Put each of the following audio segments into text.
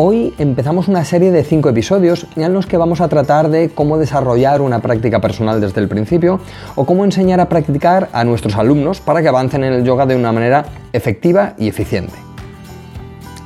Hoy empezamos una serie de cinco episodios en los que vamos a tratar de cómo desarrollar una práctica personal desde el principio o cómo enseñar a practicar a nuestros alumnos para que avancen en el yoga de una manera efectiva y eficiente.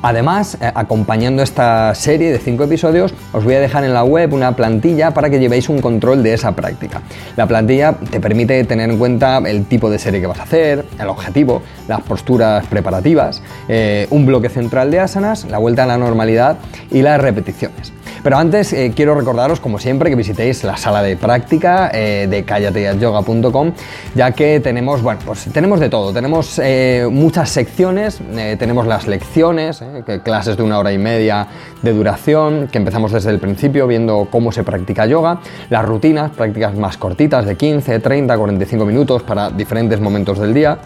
Además, eh, acompañando esta serie de 5 episodios, os voy a dejar en la web una plantilla para que llevéis un control de esa práctica. La plantilla te permite tener en cuenta el tipo de serie que vas a hacer, el objetivo, las posturas preparativas, eh, un bloque central de asanas, la vuelta a la normalidad y las repeticiones. Pero antes eh, quiero recordaros, como siempre, que visitéis la sala de práctica eh, de callateyoga.com, ya que tenemos, bueno, pues tenemos de todo. Tenemos eh, muchas secciones, tenemos las lecciones, clases de una hora y media de duración, que empezamos desde el principio viendo cómo se practica yoga, las rutinas, prácticas más cortitas de 15, 30, 45 minutos para diferentes momentos del día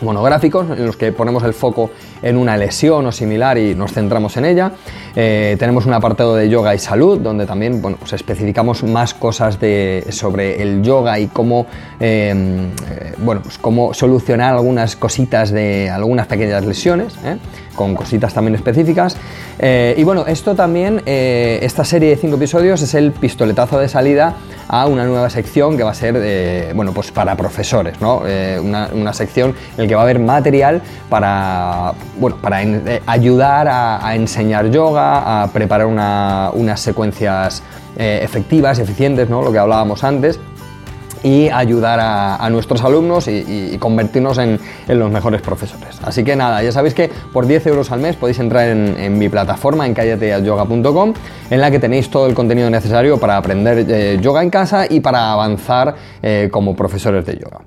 monográficos en los que ponemos el foco en una lesión o similar y nos centramos en ella. Eh, tenemos un apartado de yoga y salud donde también bueno, pues especificamos más cosas de, sobre el yoga y cómo, em, eh, bueno, pues cómo solucionar algunas cositas de algunas pequeñas lesiones. ¿eh? con cositas también específicas. y bueno, esto también, esta serie de cinco episodios es el pistoletazo de salida a una nueva sección que va a ser, bueno, pues para profesores, ¿no? una, sección en la que va a haber material para, bueno, para ayudar a enseñar yoga, a preparar unas secuencias eh, efectivas, eficientes, ¿no? lo que hablábamos antes, y ayudar a, nuestros alumnos y, convertirnos en, los mejores profesores. Así que nada, ya sabéis que por 10 euros al mes podéis entrar en, mi plataforma en callateayoga.com en la que tenéis todo el contenido necesario para aprender eh, yoga en casa y para avanzar eh, como profesores de yoga.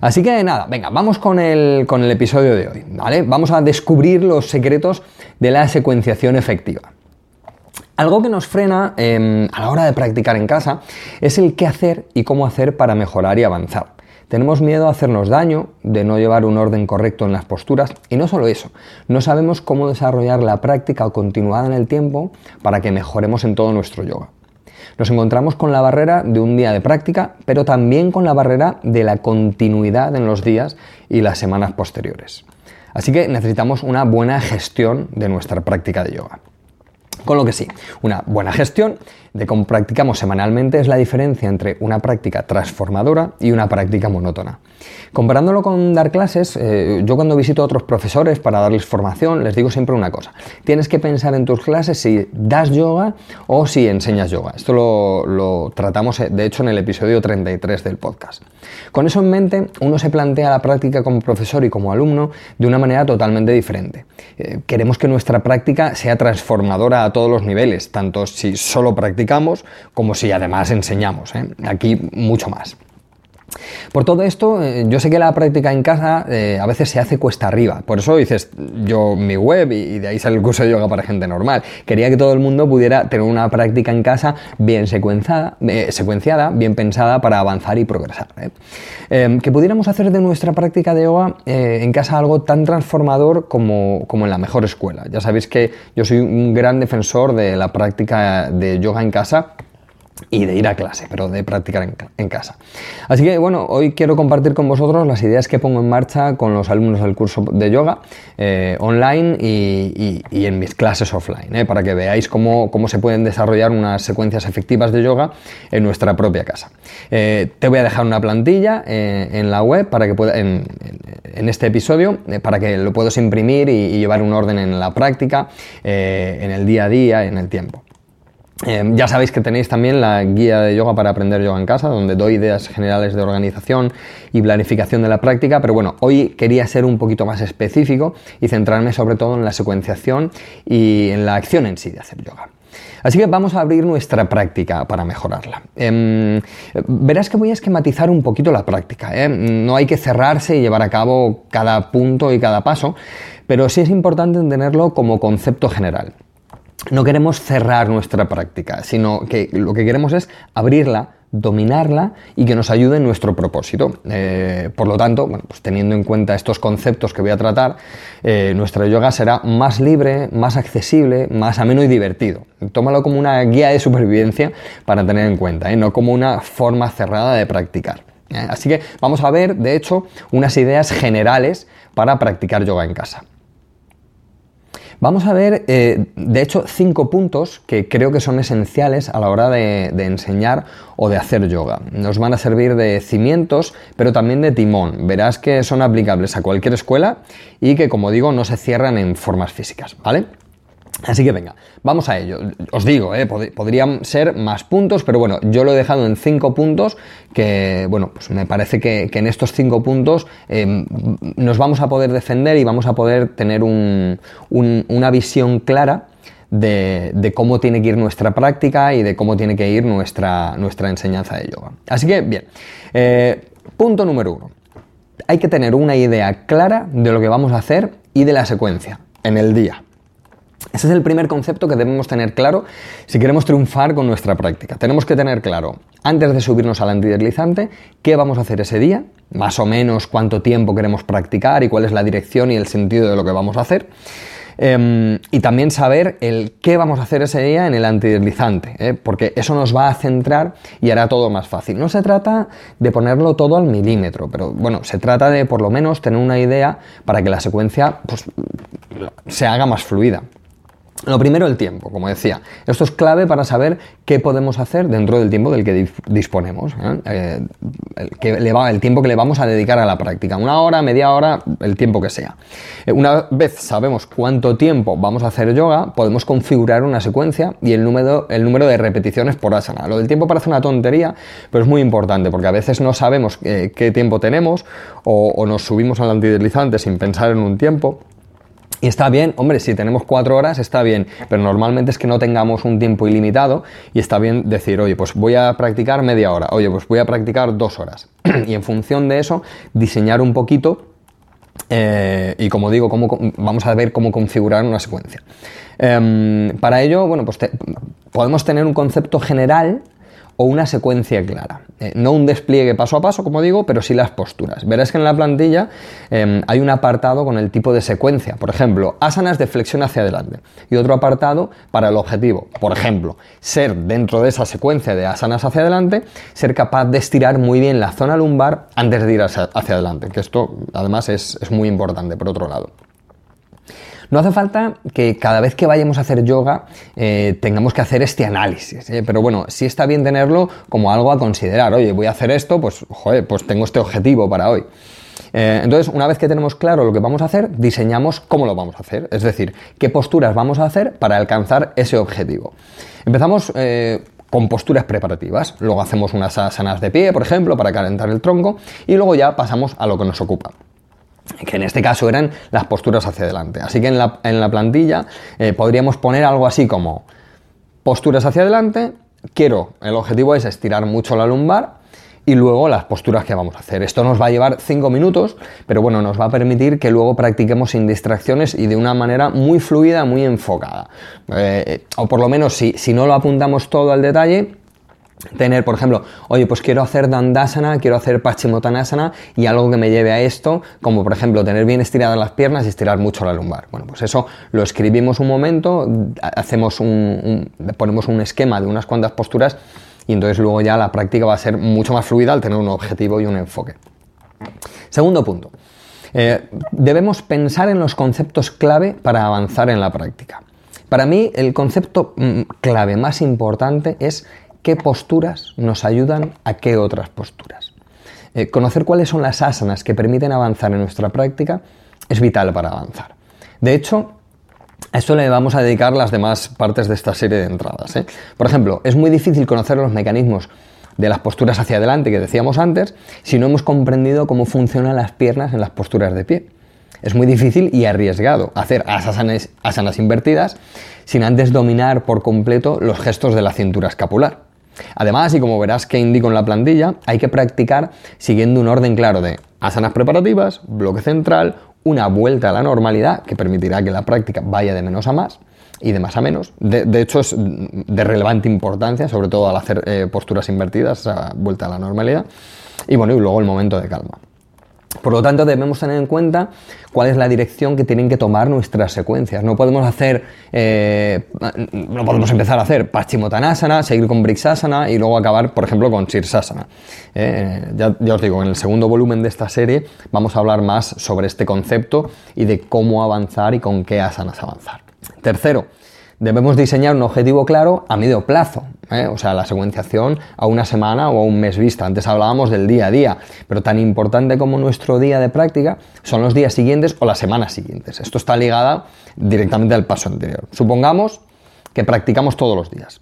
Así que nada, venga, vamos con el, con el episodio de hoy, ¿vale? Vamos a descubrir los secretos de la secuenciación efectiva. Algo que nos frena em, a la hora de practicar en casa es el qué hacer y cómo hacer para mejorar y avanzar. Tenemos miedo a hacernos daño, de no llevar un orden correcto en las posturas y no solo eso, no sabemos cómo desarrollar la práctica continuada en el tiempo para que mejoremos en todo nuestro yoga. Nos encontramos con la barrera de un día de práctica, pero también con la barrera de la continuidad en los días y las semanas posteriores. Así que necesitamos una buena gestión de nuestra práctica de yoga. Con lo que sí, una buena gestión de cómo practicamos semanalmente es la diferencia entre una práctica transformadora y una práctica monótona. Comparándolo con dar clases, eh, yo cuando visito a otros profesores para darles formación, les digo siempre una cosa. Tienes que pensar en tus clases si das yoga o si enseñas yoga. Esto lo, tratamos, eh, de hecho, en el episodio 33 del podcast. Con eso en mente, uno se plantea la práctica como profesor y como alumno de una manera totalmente diferente. Eh, queremos que nuestra práctica sea transformadora a todos los niveles, tanto si solo practicamos como si además enseñamos. ¿eh? Aquí mucho más. Por todo esto, eh, yo sé que la práctica en casa eh, a veces se hace cuesta arriba. Por eso dices yo mi web y, de ahí sale el curso de yoga para gente normal. Quería que todo el mundo pudiera tener una práctica en casa bien secuenciada, secuenciada bien pensada para avanzar y progresar. Em, que pudiéramos hacer de nuestra práctica de yoga en casa algo tan transformador como, como en la mejor escuela. Ya sabéis que yo soy un gran defensor de la práctica de yoga en casa y de ir a clase, pero de practicar en, casa. Así que bueno, hoy quiero compartir con vosotros las ideas que pongo en marcha con los alumnos del curso de yoga eh, online y, en mis clases offline, eh, para que veáis cómo, se pueden desarrollar unas secuencias efectivas de yoga en nuestra propia casa. Eh, te voy a dejar una plantilla en la web para que pueda, en, este episodio para que lo puedas imprimir y llevar un orden en la práctica, en el día a día, en el tiempo. Em, ya sabéis que tenéis también la guía de yoga para aprender yoga en casa, donde doy ideas generales de organización y planificación de la práctica, pero bueno, hoy quería ser un poquito más específico y centrarme sobre todo en la secuenciación y en la acción en sí de hacer yoga. Así que vamos a abrir nuestra práctica para mejorarla. Em, verás que voy a esquematizar un poquito la práctica. ¿eh? No hay que cerrarse y llevar a cabo cada punto y cada paso, pero sí es importante tenerlo como concepto general. No queremos cerrar nuestra práctica, sino que lo que queremos es abrirla dominarla y que nos ayude en nuestro propósito. Eh, por lo tanto, pues teniendo en cuenta estos conceptos que voy a tratar, eh, nuestra yoga será más libre, más accesible, más ameno y divertido. Tómalo como una guía de supervivencia para tener en cuenta, ¿eh? no como una forma cerrada de practicar. Así que vamos a ver, de hecho, unas ideas generales para practicar yoga en casa. Vamos a ver, eh, de hecho, cinco puntos que creo que son esenciales a la hora de, enseñar o de hacer yoga. Nos van a servir de cimientos, pero también de timón. Verás que son aplicables a cualquier escuela y que, como digo, no se cierran en formas físicas, ¿vale? Así que venga, vamos a ello. Os digo, eh, podrían ser más puntos, pero bueno, yo lo he dejado en cinco puntos que, bueno, pues me parece que, en estos cinco puntos em, nos vamos a poder defender y vamos a poder tener una visión clara de, cómo tiene que ir nuestra práctica y de cómo tiene que ir nuestra, nuestra enseñanza de yoga. Así que, bien, eh, punto número uno. Hay que tener una idea clara de lo que vamos a hacer y de la secuencia en el día. Ese es el primer concepto que debemos tener claro si queremos triunfar con nuestra práctica. Tenemos que tener claro, antes de subirnos al antideslizante, qué vamos a hacer ese día, más o menos cuánto tiempo queremos practicar y cuál es la dirección y el sentido de lo que vamos a hacer. Em, y también saber el qué vamos a hacer ese día en el antideslizante, ¿eh? porque eso nos va a centrar y hará todo más fácil. No se trata de ponerlo todo al milímetro, pero bueno, se trata de por lo menos tener una idea para que la secuencia pues, se haga más fluida. Lo primero, el tiempo, como decía. Esto es clave para saber qué podemos hacer dentro del tiempo del que disponemos. ¿eh? Eh, el, que le va, el tiempo que le vamos a dedicar a la práctica. Una hora, media hora, el tiempo que sea. Eh, una vez sabemos cuánto tiempo vamos a hacer yoga, podemos configurar una secuencia y el número, el número de repeticiones por asana. Lo del tiempo parece una tontería, pero es muy importante porque a veces no sabemos qué tiempo tenemos o, nos subimos al antideslizante sin pensar en un tiempo. Y está bien, hombre, si tenemos cuatro horas está bien, pero normalmente es que no tengamos un tiempo ilimitado y está bien decir, oye, pues voy a practicar media hora, oye, pues voy a practicar dos horas. y en función de eso, diseñar un poquito eh, y como digo, cómo, vamos a ver cómo configurar una secuencia. Em, para ello, bueno, pues podemos tener un concepto general o una secuencia clara. Eh, no un despliegue paso a paso, como digo, pero sí las posturas. Verás que en la plantilla em, hay un apartado con el tipo de secuencia. Por ejemplo, asanas de flexión hacia adelante. Y otro apartado para el objetivo. Por ejemplo, ser dentro de esa secuencia de asanas hacia adelante, ser capaz de estirar muy bien la zona lumbar antes de ir hacia, adelante. Que esto además es muy importante, por otro lado. No hace falta que cada vez que vayamos a hacer yoga eh, tengamos que hacer este análisis, ¿eh? pero bueno, sí está bien tenerlo como algo a considerar. Oye, voy a hacer esto, pues, pues tengo este objetivo para hoy. Eh, entonces, una vez que tenemos claro lo que vamos a hacer, diseñamos cómo lo vamos a hacer, es decir, qué posturas vamos a hacer para alcanzar ese objetivo. Empezamos con posturas preparativas, luego hacemos unas asanas de pie, por ejemplo, para calentar el tronco, y luego ya pasamos a lo que nos ocupa que en este caso eran las posturas hacia adelante. Así que en la, plantilla eh, podríamos poner algo así como posturas hacia adelante, quiero, el objetivo es estirar mucho la lumbar y luego las posturas que vamos a hacer. Esto nos va a llevar 5 minutos, pero bueno, nos va a permitir que luego practiquemos sin distracciones y de una manera muy fluida, muy enfocada. Eh, o por lo menos si, si no lo apuntamos todo al detalle, tener, por ejemplo, oye, pues quiero hacer Dandasana, quiero hacer Paschimottanasana y algo que me lleve a esto, como por ejemplo tener bien estiradas las piernas y estirar mucho la lumbar. Bueno, pues eso lo escribimos un momento, hacemos un, ponemos un esquema de unas cuantas posturas y entonces luego ya la práctica va a ser mucho más fluida al tener un objetivo y un enfoque. Segundo punto. Eh, debemos pensar en los conceptos clave para avanzar en la práctica. Para mí, el concepto mm, clave más importante es qué posturas nos ayudan a qué otras posturas. Eh, conocer cuáles son las asanas que permiten avanzar en nuestra práctica es vital para avanzar. De hecho, a esto le vamos a dedicar las demás partes de esta serie de entradas. ¿eh? Por ejemplo, es muy difícil conocer los mecanismos de las posturas hacia adelante que decíamos antes si no hemos comprendido cómo funcionan las piernas en las posturas de pie. Es muy difícil y arriesgado hacer asanas, asanas invertidas sin antes dominar por completo los gestos de la cintura escapular. Además, y como verás que indico en la plantilla, hay que practicar siguiendo un orden claro de asanas preparativas, bloque central, una vuelta a la normalidad que permitirá que la práctica vaya de menos a más, y de más a menos. De, hecho, es de relevante importancia, sobre todo al hacer eh, posturas invertidas, vuelta a la normalidad. Y bueno, y luego el momento de calma. Por lo tanto, debemos tener en cuenta cuál es la dirección que tienen que tomar nuestras secuencias. No podemos hacer, eh, no podemos empezar a hacer Paschimottanasana, seguir con Brixasana y luego acabar, por ejemplo, con Sirsasana. Eh, ya, ya, os digo, en el segundo volumen de esta serie vamos a hablar más sobre este concepto y de cómo avanzar y con qué asanas avanzar. Tercero, debemos diseñar un objetivo claro a medio plazo, ¿eh? o sea, la secuenciación a una semana o a un mes vista. Antes hablábamos del día a día, pero tan importante como nuestro día de práctica son los días siguientes o las semanas siguientes. Esto está ligado directamente al paso anterior. Supongamos que practicamos todos los días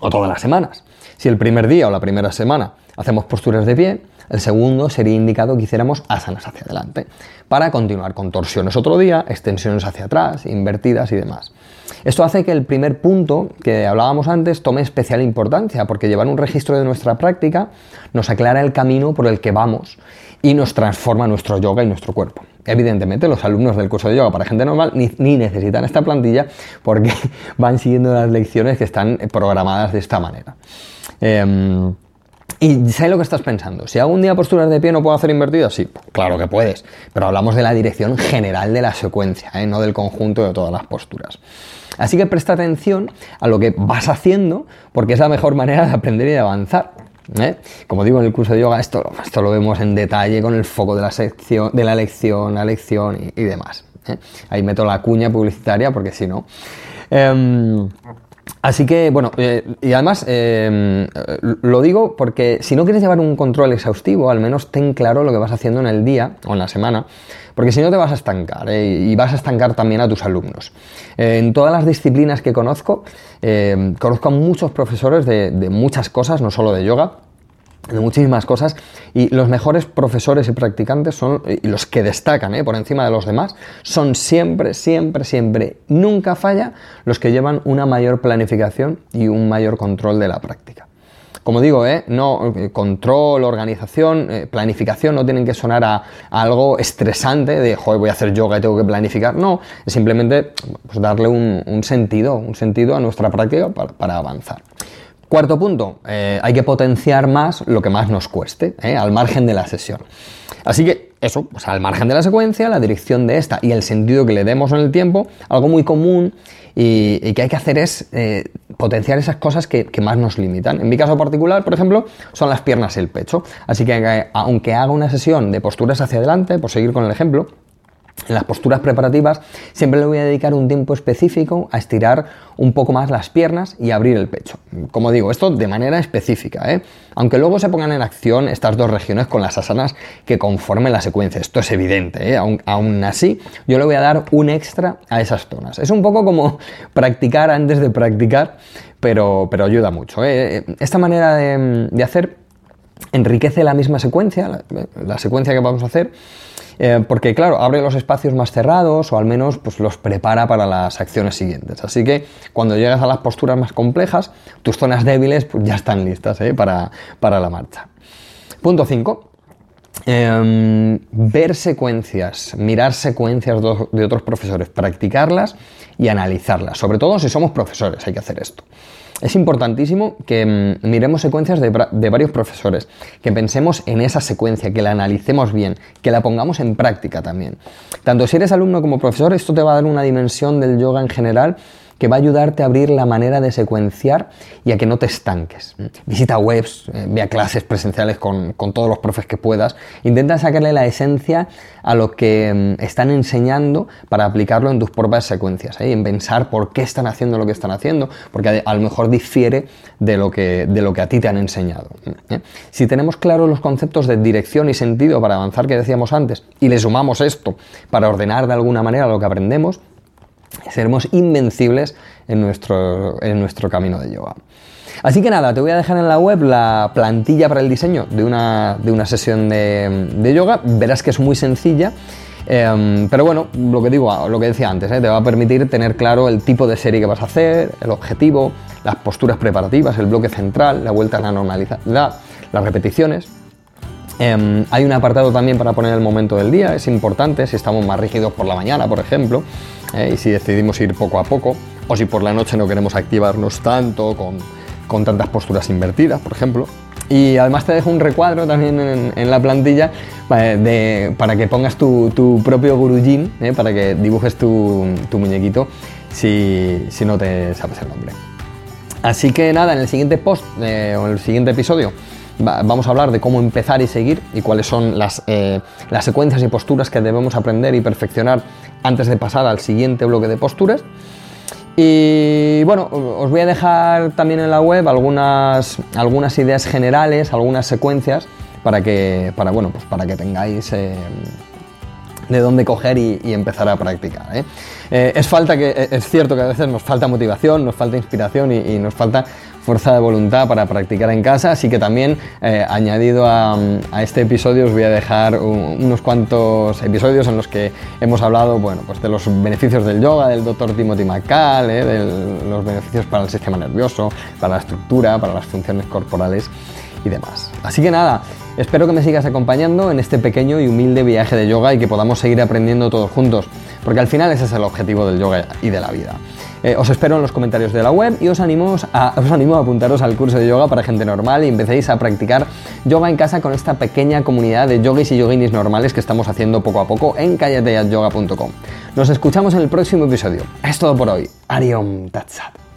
o todas las semanas. Si el primer día o la primera semana hacemos posturas de pie, el segundo sería indicado que hiciéramos asanas hacia adelante para continuar con torsiones otro día, extensiones hacia atrás, invertidas y demás. Esto hace que el primer punto que hablábamos antes tome especial importancia, porque llevar un registro de nuestra práctica nos aclara el camino por el que vamos y nos transforma nuestro yoga y nuestro cuerpo. Evidentemente, los alumnos del curso de yoga para gente normal ni, necesitan esta plantilla porque van siguiendo las lecciones que están programadas de esta manera. Em, y sé lo que estás pensando. Si un día posturas de pie, ¿no puedo hacer invertidas? Sí, claro que puedes. Pero hablamos de la dirección general de la secuencia, ¿eh? no del conjunto de todas las posturas. Así que presta atención a lo que vas haciendo porque es la mejor manera de aprender y de avanzar. ¿eh? Como digo en el curso de yoga, esto, esto lo vemos en detalle con el foco de la, sección, de la lección, la lección y, demás. ¿eh? Ahí meto la cuña publicitaria porque si no... Así que, bueno, eh, y además eh, lo digo porque si no quieres llevar un control exhaustivo, al menos ten claro lo que vas haciendo en el día o en la semana, porque si no te vas a estancar eh, y vas a estancar también a tus alumnos. en todas las disciplinas que conozco, conozco a muchos profesores de muchas cosas, no solo de yoga, de muchísimas cosas y los mejores profesores y practicantes son y los que destacan ¿eh? por encima de los demás son siempre, siempre, siempre, nunca falla los que llevan una mayor planificación y un mayor control de la práctica. Como digo, ¿eh? no eh, control, organización, planificación no tienen que sonar a, algo estresante de voy a hacer yoga y tengo que planificar. No, es simplemente pues, darle un, sentido, un sentido a nuestra práctica para avanzar. Cuarto punto, eh, hay que potenciar más lo que más nos cueste, eh, al margen de la sesión. Así que eso, pues al margen de la secuencia, la dirección de esta y el sentido que le demos en el tiempo, algo muy común y, que hay que hacer es eh, potenciar esas cosas que, que, más nos limitan. En mi caso particular, por ejemplo, son las piernas y el pecho. Así que aunque haga una sesión de posturas hacia adelante, por seguir con el ejemplo, en las posturas preparativas siempre le voy a dedicar un tiempo específico a estirar un poco más las piernas y abrir el pecho. Como digo, esto de manera específica, ¿eh? aunque luego se pongan en acción estas dos regiones con las asanas que conformen la secuencia. Esto es evidente, ¿eh? aún, así yo le voy a dar un extra a esas zonas. Es un poco como practicar antes de practicar, pero, pero ayuda mucho. ¿eh? Esta manera de, hacer enriquece la misma secuencia, la secuencia que vamos a hacer eh, porque claro, abre los espacios más cerrados o al menos pues, los prepara para las acciones siguientes. Así que cuando llegas a las posturas más complejas, tus zonas débiles pues, ya están listas ¿eh? para, la marcha. Punto 5. Em, ver secuencias, mirar secuencias de otros profesores, practicarlas y analizarlas. Sobre todo si somos profesores, hay que hacer esto es importantísimo que mm, miremos secuencias de, varios profesores, que pensemos en esa secuencia, que la analicemos bien, que la pongamos en práctica también. Tanto si eres alumno como profesor, esto te va a dar una dimensión del yoga en general que va a ayudarte a abrir la manera de secuenciar y a que no te estanques. Visita webs, eh, vea clases presenciales con, todos los profes que puedas. Intenta sacarle la esencia a lo que mm, están enseñando para aplicarlo en tus propias secuencias, ¿eh? en pensar por qué están haciendo lo que están haciendo, porque a, lo mejor difiere de lo, que, de lo que a ti te han enseñado. ¿eh? Si tenemos claros los conceptos de dirección y sentido para avanzar que decíamos antes y le sumamos esto para ordenar de alguna manera lo que aprendemos, seremos invencibles en nuestro, en nuestro camino de yoga. Así que nada, te voy a dejar en la web la plantilla para el diseño de una, de una sesión de, yoga. Verás que es muy sencilla. Em, pero bueno, lo que digo, lo que decía antes, ¿eh? te va a permitir tener claro el tipo de serie que vas a hacer, el objetivo, las posturas preparativas, el bloque central, la vuelta a la normalidad, las repeticiones. Em, hay un apartado también para poner el momento del día, es importante si estamos más rígidos por la mañana, por ejemplo, eh, y si decidimos ir poco a poco, o si por la noche no queremos activarnos tanto con, con tantas posturas invertidas, por ejemplo. Y además te dejo un recuadro también en, la plantilla eh, para que pongas tu, propio gurujin, eh, para que dibujes tu, muñequito si, si, no te sabes el nombre. Así que nada, en el siguiente post o en el siguiente episodio vamos a hablar de cómo empezar y seguir y cuáles son las, las secuencias y posturas que debemos aprender y perfeccionar antes de pasar al siguiente bloque de posturas. Y bueno, os voy a dejar también en la web algunas, algunas ideas generales, algunas secuencias para que, para, bueno, pues para que tengáis eh, de dónde coger y, empezar a practicar. ¿eh? Eh, es, falta que, es cierto que a veces nos falta motivación, nos falta inspiración y nos falta fuerza de voluntad para practicar en casa, así que también eh, añadido a, este episodio os voy a dejar unos cuantos episodios en los que hemos hablado bueno, pues de los beneficios del yoga, del doctor Timothy McCall, eh, de los beneficios para el sistema nervioso, para la estructura, para las funciones corporales y demás. Así que nada, espero que me sigas acompañando en este pequeño y humilde viaje de yoga y que podamos seguir aprendiendo todos juntos, porque al final ese es el objetivo del yoga y de la vida. Eh, os espero en los comentarios de la web y os animo a, os animo a apuntaros al curso de yoga para gente normal y empecéis a practicar yoga en casa con esta pequeña comunidad de yogis y yoginis normales que estamos haciendo poco a poco en callateyatyoga.com. Nos escuchamos en el próximo episodio. Es todo por hoy. Ariom Tatsat.